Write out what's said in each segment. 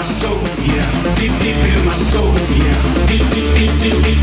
my soul, yeah. Deep, deep in my soul, yeah. Deep, deep, deep, deep. deep.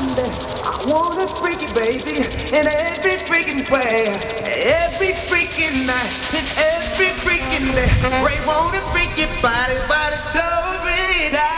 I wanna freak it, baby, in every freaking way, every freaking night, in every freaking day. Ray wanna freak your body, body so pretty.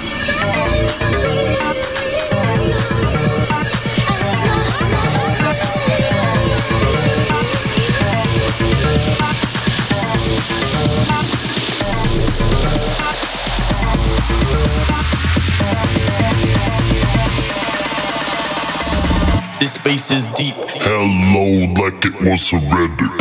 bass is deep. Hello, like it was a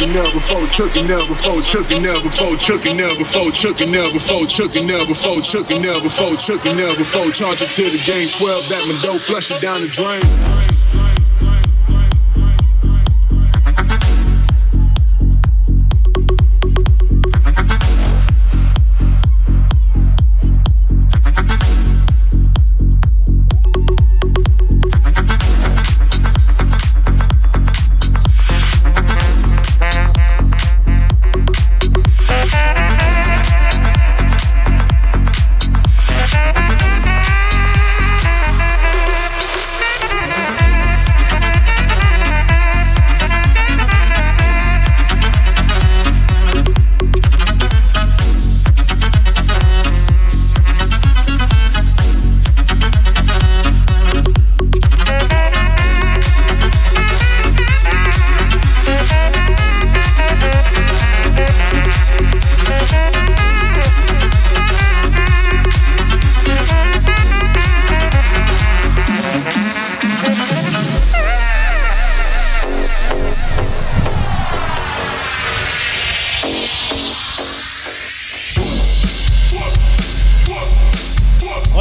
chicken there before chicken there before chicken there before chicken there before chicken there before chicken there before chicken there before chicken there before charge to the game. 12 that my dope flush it down the drain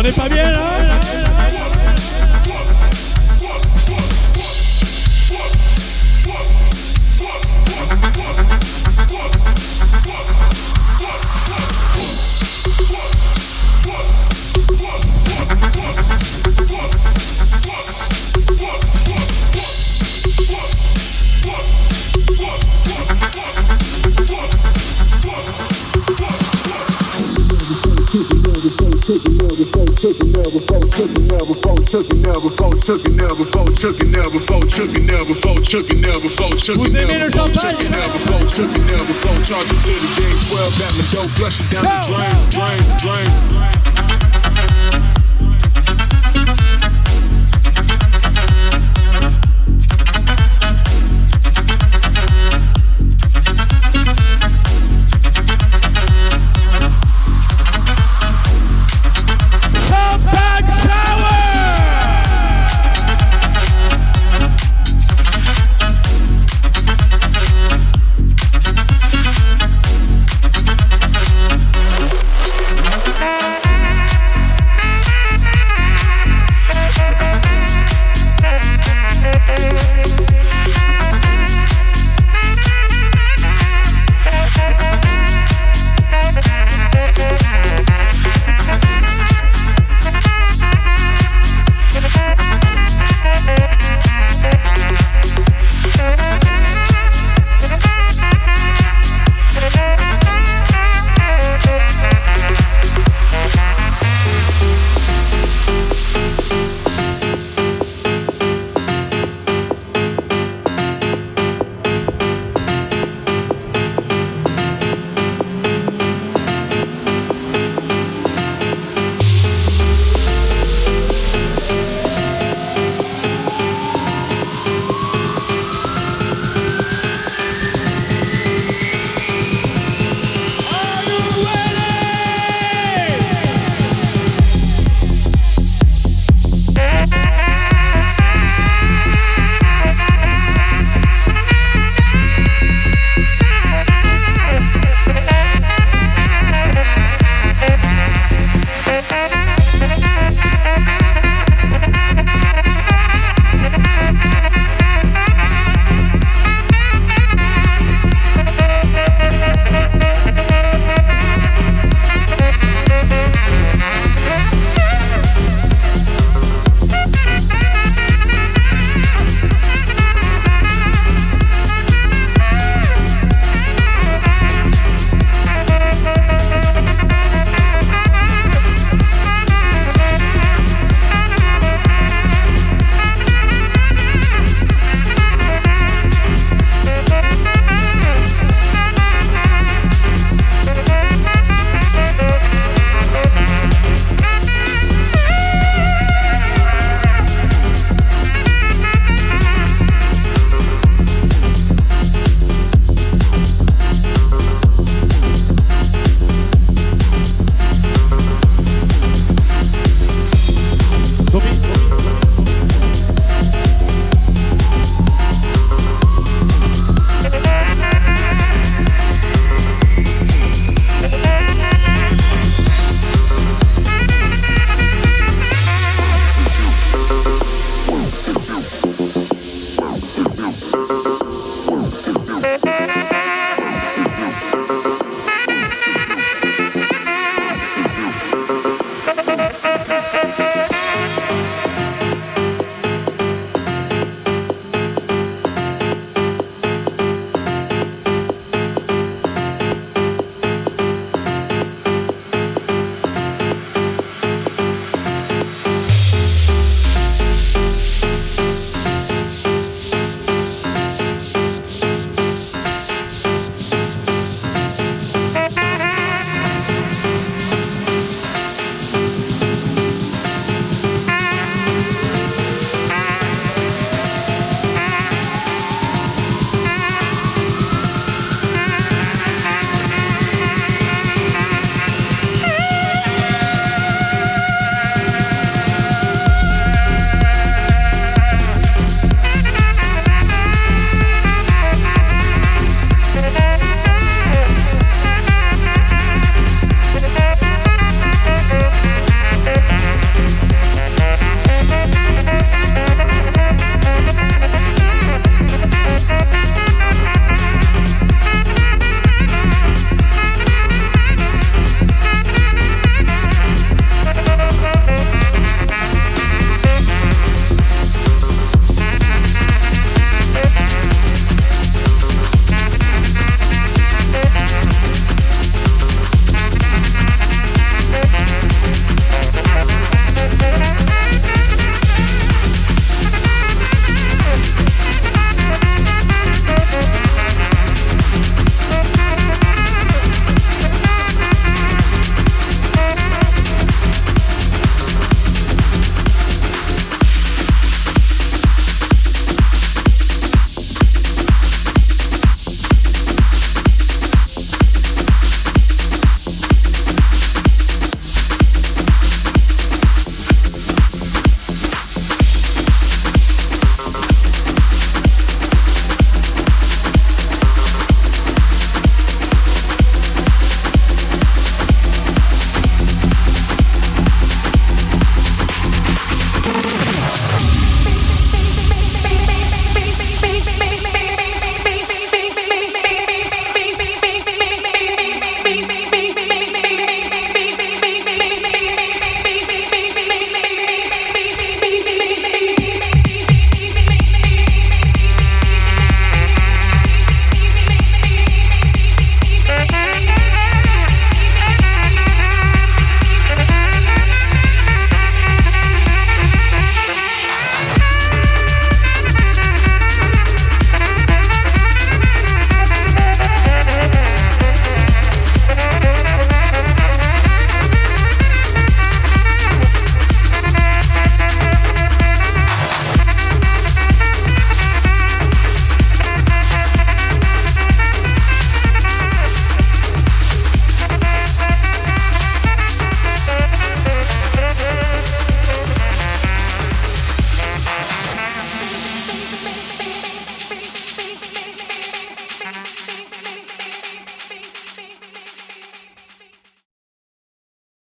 De took it now before, took it now before, took it now before, took it now before, charge it to the game 12, that my dope flush it down the drain, drain, drain, drain.